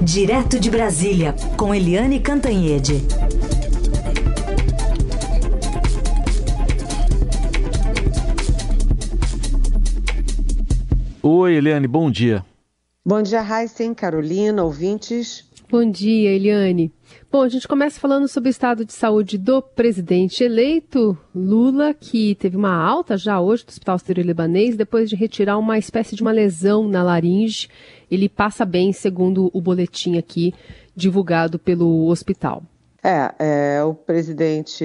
Direto de Brasília, com Eliane Cantanhede. Oi, Eliane, bom dia. Bom dia, Raíssen, Carolina, ouvintes. Bom dia, Eliane. Bom, a gente começa falando sobre o estado de saúde do presidente eleito, Lula, que teve uma alta já hoje do Hospital Sírio-Libanês, depois de retirar uma espécie de uma lesão na laringe. Ele passa bem, segundo o boletim aqui divulgado pelo hospital. É, é o presidente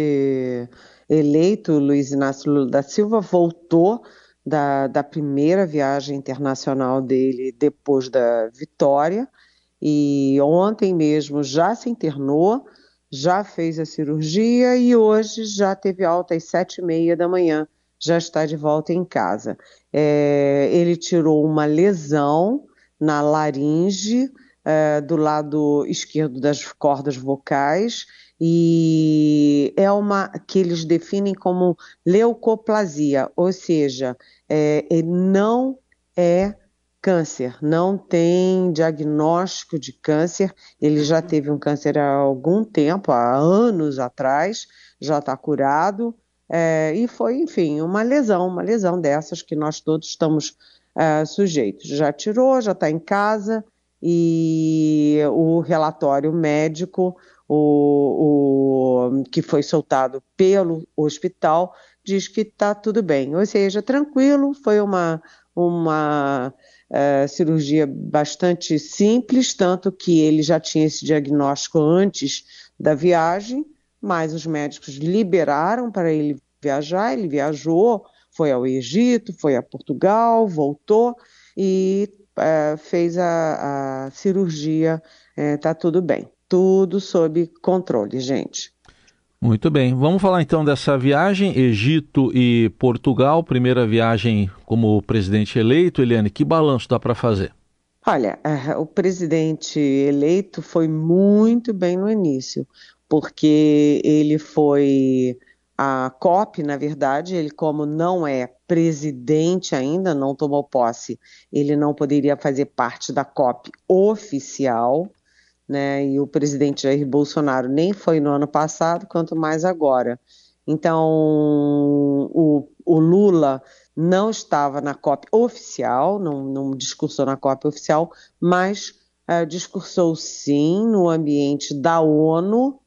eleito, Luiz Inácio Lula da Silva, voltou da, da primeira viagem internacional dele depois da vitória e ontem mesmo já se internou, já fez a cirurgia e hoje já teve alta às sete e meia da manhã, já está de volta em casa. É, ele tirou uma lesão na laringe é, do lado esquerdo das cordas vocais e é uma que eles definem como leucoplasia, ou seja, é, não é câncer, não tem diagnóstico de câncer. Ele já teve um câncer há algum tempo, há anos atrás, já está curado. É, e foi, enfim, uma lesão, uma lesão dessas que nós todos estamos é, sujeitos. Já tirou, já está em casa e o relatório médico, o, o, que foi soltado pelo hospital, diz que está tudo bem. Ou seja, tranquilo, foi uma, uma uh, cirurgia bastante simples, tanto que ele já tinha esse diagnóstico antes da viagem, mas os médicos liberaram para ele viajar, ele viajou, foi ao Egito, foi a Portugal, voltou e uh, fez a, a cirurgia, está uh, tudo bem, tudo sob controle, gente. Muito bem. Vamos falar então dessa viagem, Egito e Portugal, primeira viagem como presidente eleito. Eliane, que balanço dá para fazer? Olha, o presidente eleito foi muito bem no início, porque ele foi a COP, na verdade, ele como não é presidente ainda, não tomou posse, ele não poderia fazer parte da COP oficial, né? E o presidente Jair Bolsonaro nem foi no ano passado, quanto mais agora. Então, o, o Lula não estava na COP oficial, não, não discursou na COP oficial, mas uh, discursou sim no ambiente da ONU,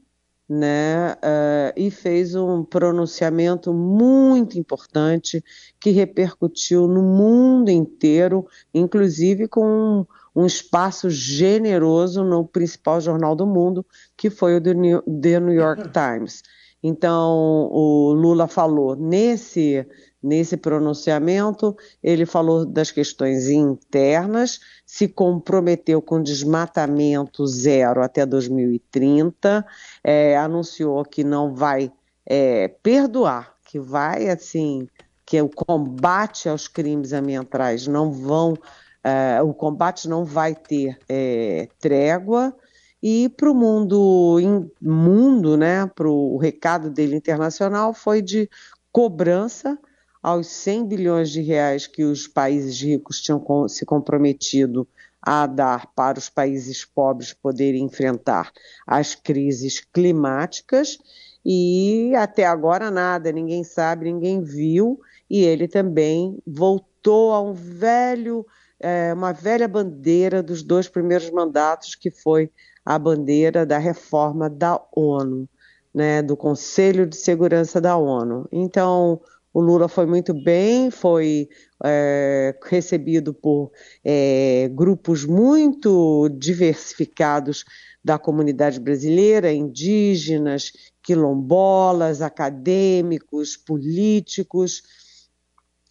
né, uh, e fez um pronunciamento muito importante que repercutiu no mundo inteiro, inclusive com um espaço generoso no principal jornal do mundo, que foi o The New York Times. Então, o Lula falou nesse, nesse pronunciamento, ele falou das questões internas, se comprometeu com desmatamento zero até 2030, é, anunciou que não vai é, perdoar, que vai, assim, que o combate aos crimes ambientais não vão Uh, o combate não vai ter é, trégua. E para o mundo, mundo, né, para o recado dele internacional foi de cobrança aos 100 bilhões de reais que os países ricos tinham se comprometido a dar para os países pobres poderem enfrentar as crises climáticas e até agora nada, ninguém sabe, ninguém viu e ele também voltou a um velho é, uma velha bandeira dos dois primeiros mandatos, que foi a bandeira da reforma da ONU, né, do Conselho de Segurança da ONU. Então, o Lula foi muito bem, foi é, recebido por é, grupos muito diversificados da comunidade brasileira, indígenas, quilombolas, acadêmicos, políticos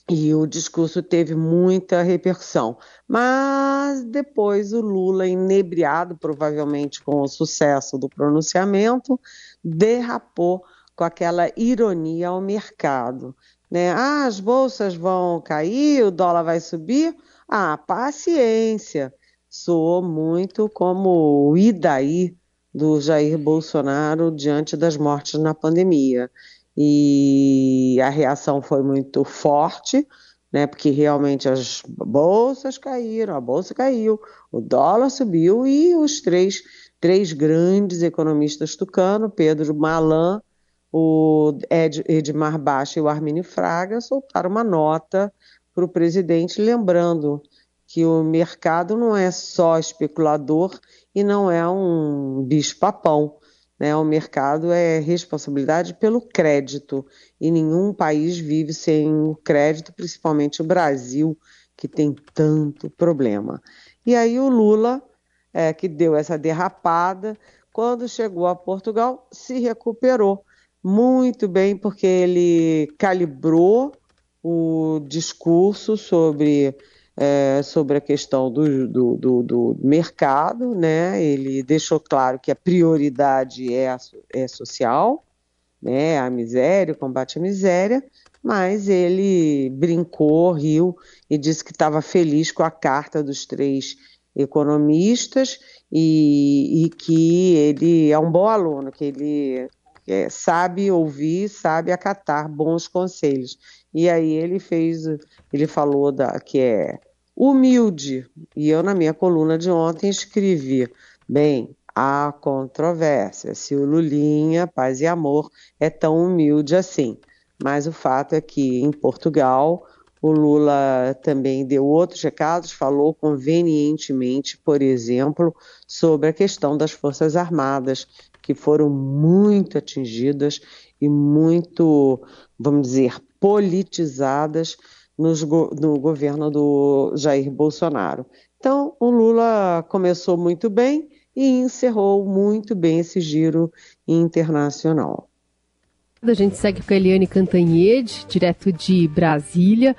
e o discurso teve muita repercussão. Mas depois o Lula, inebriado provavelmente com o sucesso do pronunciamento, derrapou com aquela ironia ao mercado. Né? Ah, as bolsas vão cair, o dólar vai subir. Ah, paciência. Soou muito como o Idaí do Jair Bolsonaro diante das mortes na pandemia e a reação foi muito forte, né? Porque realmente as bolsas caíram, a bolsa caiu, o dólar subiu e os três, três grandes economistas tucano, Pedro Malan, o Ed, Edmar Baixa e o Arminio Fraga, soltaram uma nota para o presidente, lembrando que o mercado não é só especulador e não é um bicho-papão. Né? O mercado é responsabilidade pelo crédito e nenhum país vive sem o crédito, principalmente o Brasil, que tem tanto problema. E aí o Lula, é, que deu essa derrapada, quando chegou a Portugal, se recuperou muito bem, porque ele calibrou o discurso sobre é, sobre a questão do, do, do, do, mercado, né? Ele deixou claro que a prioridade é, é social, né? A miséria, o combate à miséria, mas ele brincou, riu e disse que estava feliz com a carta dos três economistas e, e que ele é um bom aluno, que ele é, sabe ouvir, sabe acatar bons conselhos. E aí ele fez, ele falou da, que é humilde. E eu, na minha coluna de ontem, escrevi: bem, há controvérsia se o Lulinha, paz e amor, é tão humilde assim. Mas o fato é que em Portugal o Lula também deu outros recados, falou convenientemente, por exemplo, sobre a questão das Forças Armadas, que foram muito atingidas e muito, vamos dizer, politizadas nos, no governo do Jair Bolsonaro. Então, o Lula começou muito bem e encerrou muito bem esse giro internacional. A gente segue com a Eliane Cantanhede, direto de Brasília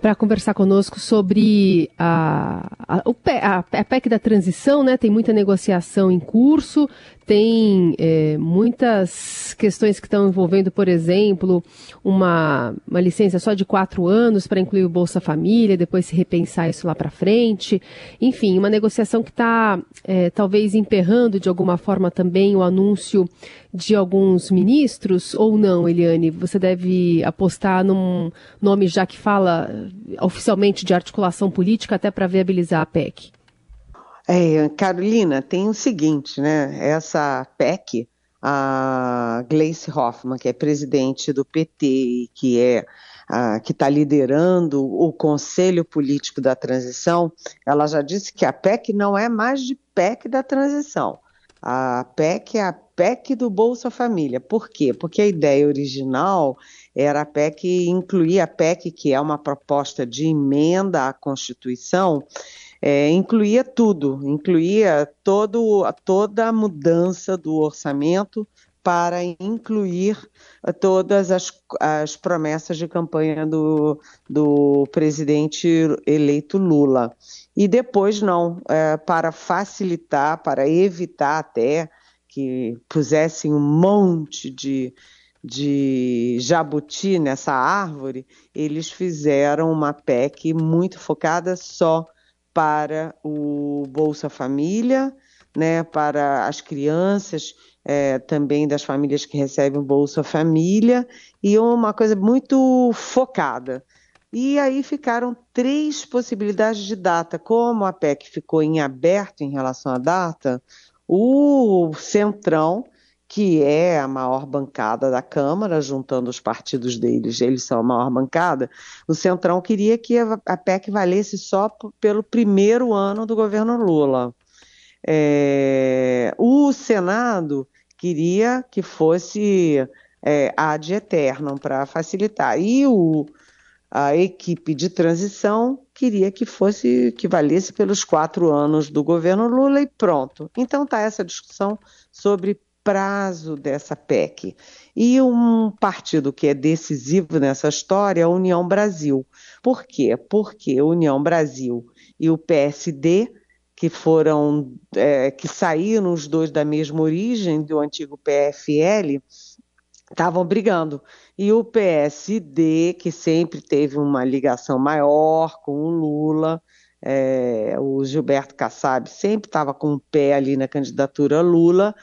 para conversar conosco sobre a, a, a, PEC da transição, né? Tem muita negociação em curso, tem é, muitas questões que estão envolvendo, por exemplo, uma, uma licença só de quatro anos para incluir o Bolsa Família, depois se repensar isso lá para frente. Enfim, uma negociação que está é, talvez emperrando de alguma forma também o anúncio de alguns ministros, ou não, Eliane? Você deve apostar num nome já que fala oficialmente de articulação política até para viabilizar a PEC. É, Carolina, tem o seguinte, né? Essa PEC, a Gleice Hoffmann, que é presidente do PT e que é que está liderando o Conselho Político da Transição, ela já disse que a PEC não é mais de PEC da transição. A PEC é a PEC do Bolsa Família. Por quê? Porque a ideia original era a PEC incluir a PEC, que é uma proposta de emenda à Constituição, é, incluía tudo, incluía todo, toda a mudança do orçamento para incluir todas as, as promessas de campanha do, do presidente eleito Lula. E depois não, é, para facilitar, para evitar até que pusessem um monte de, de jabuti nessa árvore, eles fizeram uma PEC muito focada só para o Bolsa Família, né, para as crianças é, também das famílias que recebem Bolsa Família, e uma coisa muito focada. E aí ficaram três possibilidades de data. Como a PEC ficou em aberto em relação à data, o Centrão que é a maior bancada da Câmara, juntando os partidos deles, eles são a maior bancada, o Centrão queria que a PEC valesse só pelo primeiro ano do governo Lula. É, o Senado queria que fosse é, ad eternum para facilitar. E o, a equipe de transição queria que fosse que valesse pelos quatro anos do governo Lula e pronto. Então está essa discussão sobre prazo dessa PEC. E um partido que é decisivo nessa história é a União Brasil. Por quê? Porque a União Brasil e o PSD, que foram, é, que saíram os dois da mesma origem do antigo PFL, estavam brigando. E o PSD, que sempre teve uma ligação maior com o Lula, é, o Gilberto Kassab sempre estava com o pé ali na candidatura Lula,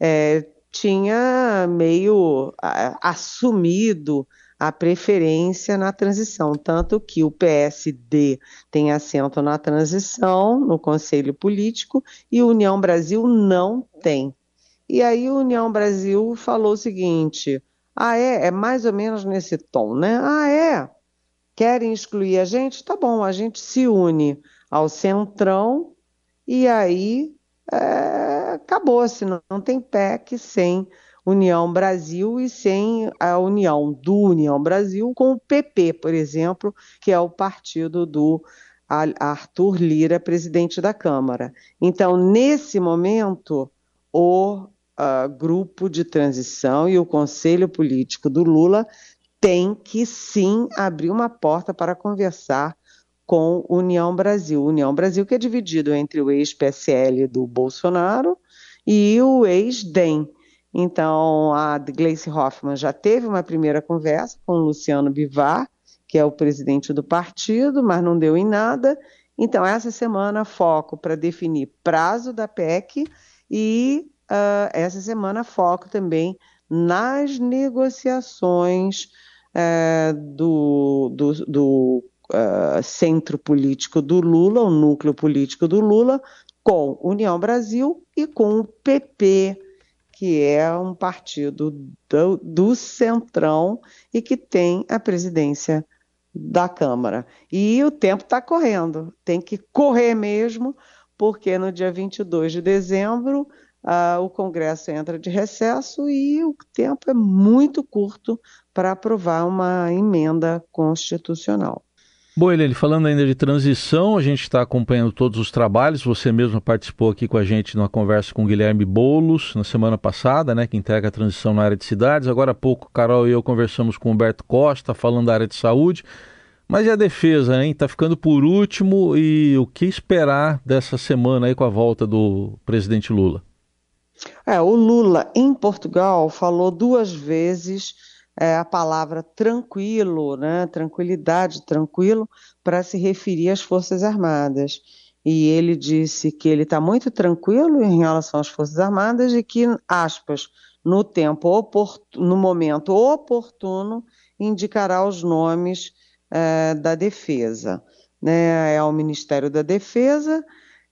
é, tinha meio assumido a preferência na transição, tanto que o PSD tem assento na transição, no Conselho Político, e União Brasil não tem. E aí União Brasil falou o seguinte: ah, é? É mais ou menos nesse tom, né? Ah, é? Querem excluir a gente? Tá bom, a gente se une ao Centrão e aí é, acabou-se, não, não tem PEC sem União Brasil e sem a união do União Brasil com o PP, por exemplo, que é o partido do Arthur Lira, presidente da Câmara. Então, nesse momento, o uh, grupo de transição e o conselho político do Lula tem que sim abrir uma porta para conversar com União Brasil. União Brasil que é dividido entre o ex-PSL do Bolsonaro e o ex-DEM. Então, a Gleice Hoffmann já teve uma primeira conversa com o Luciano Bivar, que é o presidente do partido, mas não deu em nada. Então, essa semana, foco para definir prazo da PEC e uh, essa semana, foco também nas negociações uh, do, do, do centro político do Lula, o núcleo político do Lula, com União Brasil e com o PP que é um partido do, do Centrão e que tem a presidência da Câmara. E o tempo está correndo, tem que correr mesmo, porque no dia 22 de dezembro uh, o Congresso entra de recesso e o tempo é muito curto para aprovar uma emenda constitucional. Bom, Helene, falando ainda de transição, a gente está acompanhando todos os trabalhos. Você mesmo participou aqui com a gente numa conversa com o Guilherme Boulos na semana passada, né, que integra a transição na área de cidades. Agora há pouco, Carol e eu conversamos com o Humberto Costa, falando da área de saúde. Mas e a defesa, hein? Está ficando por último e o que esperar dessa semana aí com a volta do presidente Lula? É, o Lula em Portugal falou duas vezes é, a palavra tranquilo, né, tranquilidade, tranquilo, para se referir às Forças Armadas. E ele disse que ele está muito tranquilo em relação às Forças Armadas e que, aspas, no tempo no momento oportuno, indicará os nomes é, da defesa. Né, é o Ministério da Defesa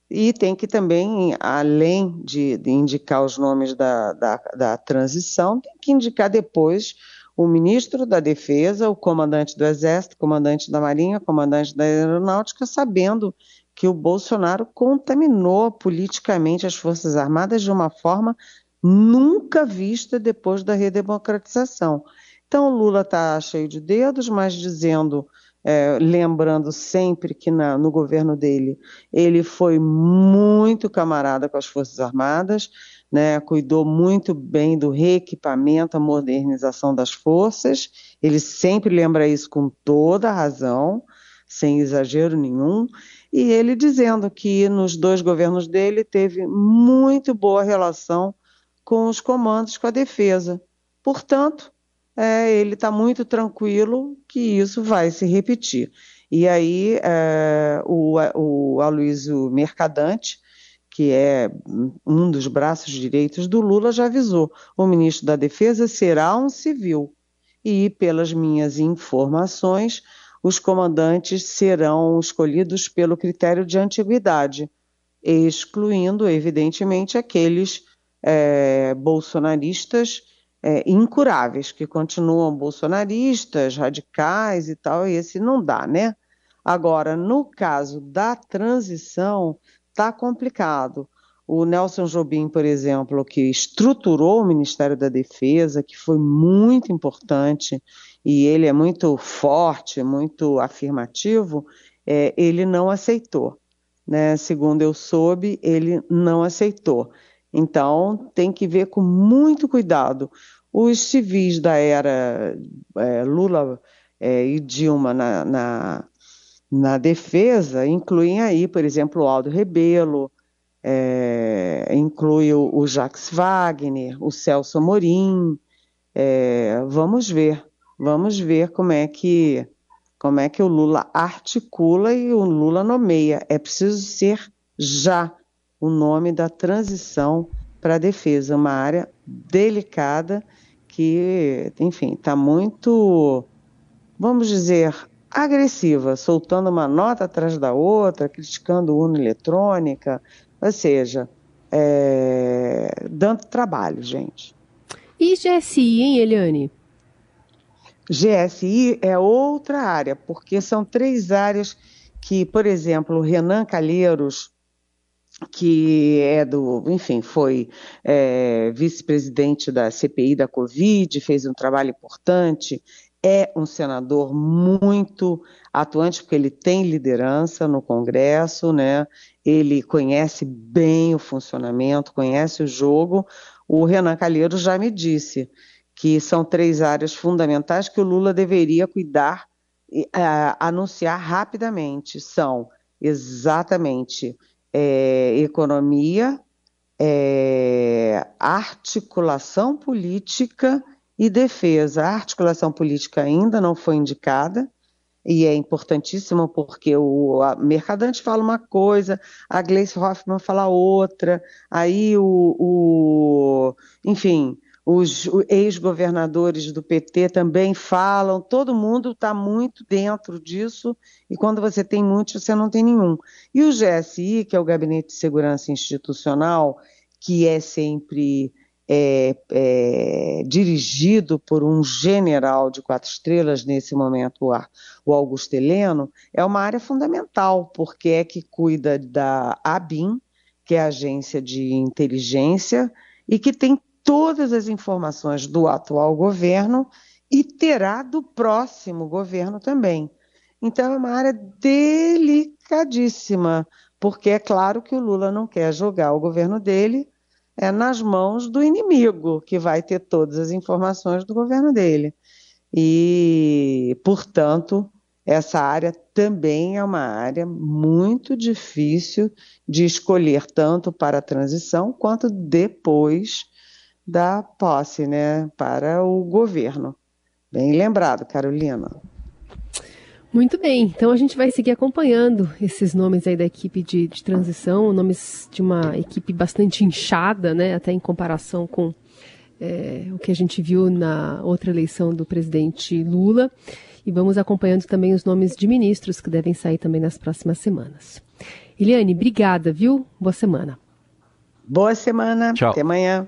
e tem que também, além de, de indicar os nomes da, da, da transição, tem que indicar depois o ministro da Defesa, o comandante do Exército, comandante da Marinha, comandante da Aeronáutica, sabendo que o Bolsonaro contaminou politicamente as Forças Armadas de uma forma nunca vista depois da redemocratização. Então, Lula está cheio de dedos, mas dizendo, é, lembrando sempre que na, no governo dele ele foi muito camarada com as Forças Armadas, né, cuidou muito bem do reequipamento, a modernização das forças. Ele sempre lembra isso com toda razão, sem exagero nenhum. E ele dizendo que nos dois governos dele teve muito boa relação com os comandos, com a defesa. Portanto, é, ele está muito tranquilo que isso vai se repetir. E aí é, o, o Aloysio Mercadante, que é um dos braços direitos do Lula, já avisou: o ministro da Defesa será um civil. E, pelas minhas informações, os comandantes serão escolhidos pelo critério de antiguidade, excluindo, evidentemente, aqueles é, bolsonaristas é, incuráveis, que continuam bolsonaristas, radicais e tal, e esse não dá, né? Agora, no caso da transição, está complicado. O Nelson Jobim, por exemplo, que estruturou o Ministério da Defesa, que foi muito importante, e ele é muito forte, muito afirmativo, é, ele não aceitou. Né? Segundo eu soube, ele não aceitou. Então, tem que ver com muito cuidado. Os civis da era é, Lula é, e Dilma na, na na defesa incluem aí, por exemplo, o Aldo Rebelo, é, inclui o, o, Jacques Wagner, o Celso Amorim. É, vamos ver, vamos ver como é que como é que o Lula articula e o Lula nomeia. É preciso ser já o nome da transição para a defesa, uma área delicada que, enfim, está muito vamos dizer, agressiva, soltando uma nota atrás da outra, criticando urna eletrônica, ou seja, é, dando trabalho, gente. E GSI, hein, Eliane? GSI é outra área, porque são três áreas que, por exemplo, o Renan Calheiros, que é do, enfim, foi é, vice-presidente da CPI da Covid, fez um trabalho importante, é um senador muito atuante, porque ele tem liderança no Congresso, né? Ele conhece bem o funcionamento, conhece o jogo. O Renan Calheiros já me disse que são três áreas fundamentais que o Lula deveria cuidar e uh, anunciar rapidamente. São exatamente é, economia, é, articulação política e defesa. A articulação política ainda não foi indicada, e é importantíssimo porque o Mercadante fala uma coisa, a Gleice Hoffmann fala outra, aí o, o enfim, os ex-governadores do PT também falam, todo mundo está muito dentro disso, e quando você tem muitos, você não tem nenhum. E o GSI, que é o Gabinete de Segurança Institucional, que é sempre é, é, dirigido por um general de quatro estrelas, nesse momento o Augusto Heleno, é uma área fundamental, porque é que cuida da ABIN, que é a agência de inteligência, e que tem todas as informações do atual governo e terá do próximo governo também. Então é uma área delicadíssima, porque é claro que o Lula não quer jogar o governo dele é nas mãos do inimigo, que vai ter todas as informações do governo dele. E, portanto, essa área também é uma área muito difícil de escolher, tanto para a transição quanto depois da posse né, para o governo. Bem lembrado, Carolina. Muito bem, então a gente vai seguir acompanhando esses nomes aí da equipe de, de transição, nomes de uma equipe bastante inchada, né, até em comparação com é, o que a gente viu na outra eleição do presidente Lula. E vamos acompanhando também os nomes de ministros que devem sair também nas próximas semanas. Eliane, obrigada, viu? Boa semana. Boa semana. Tchau. Até amanhã.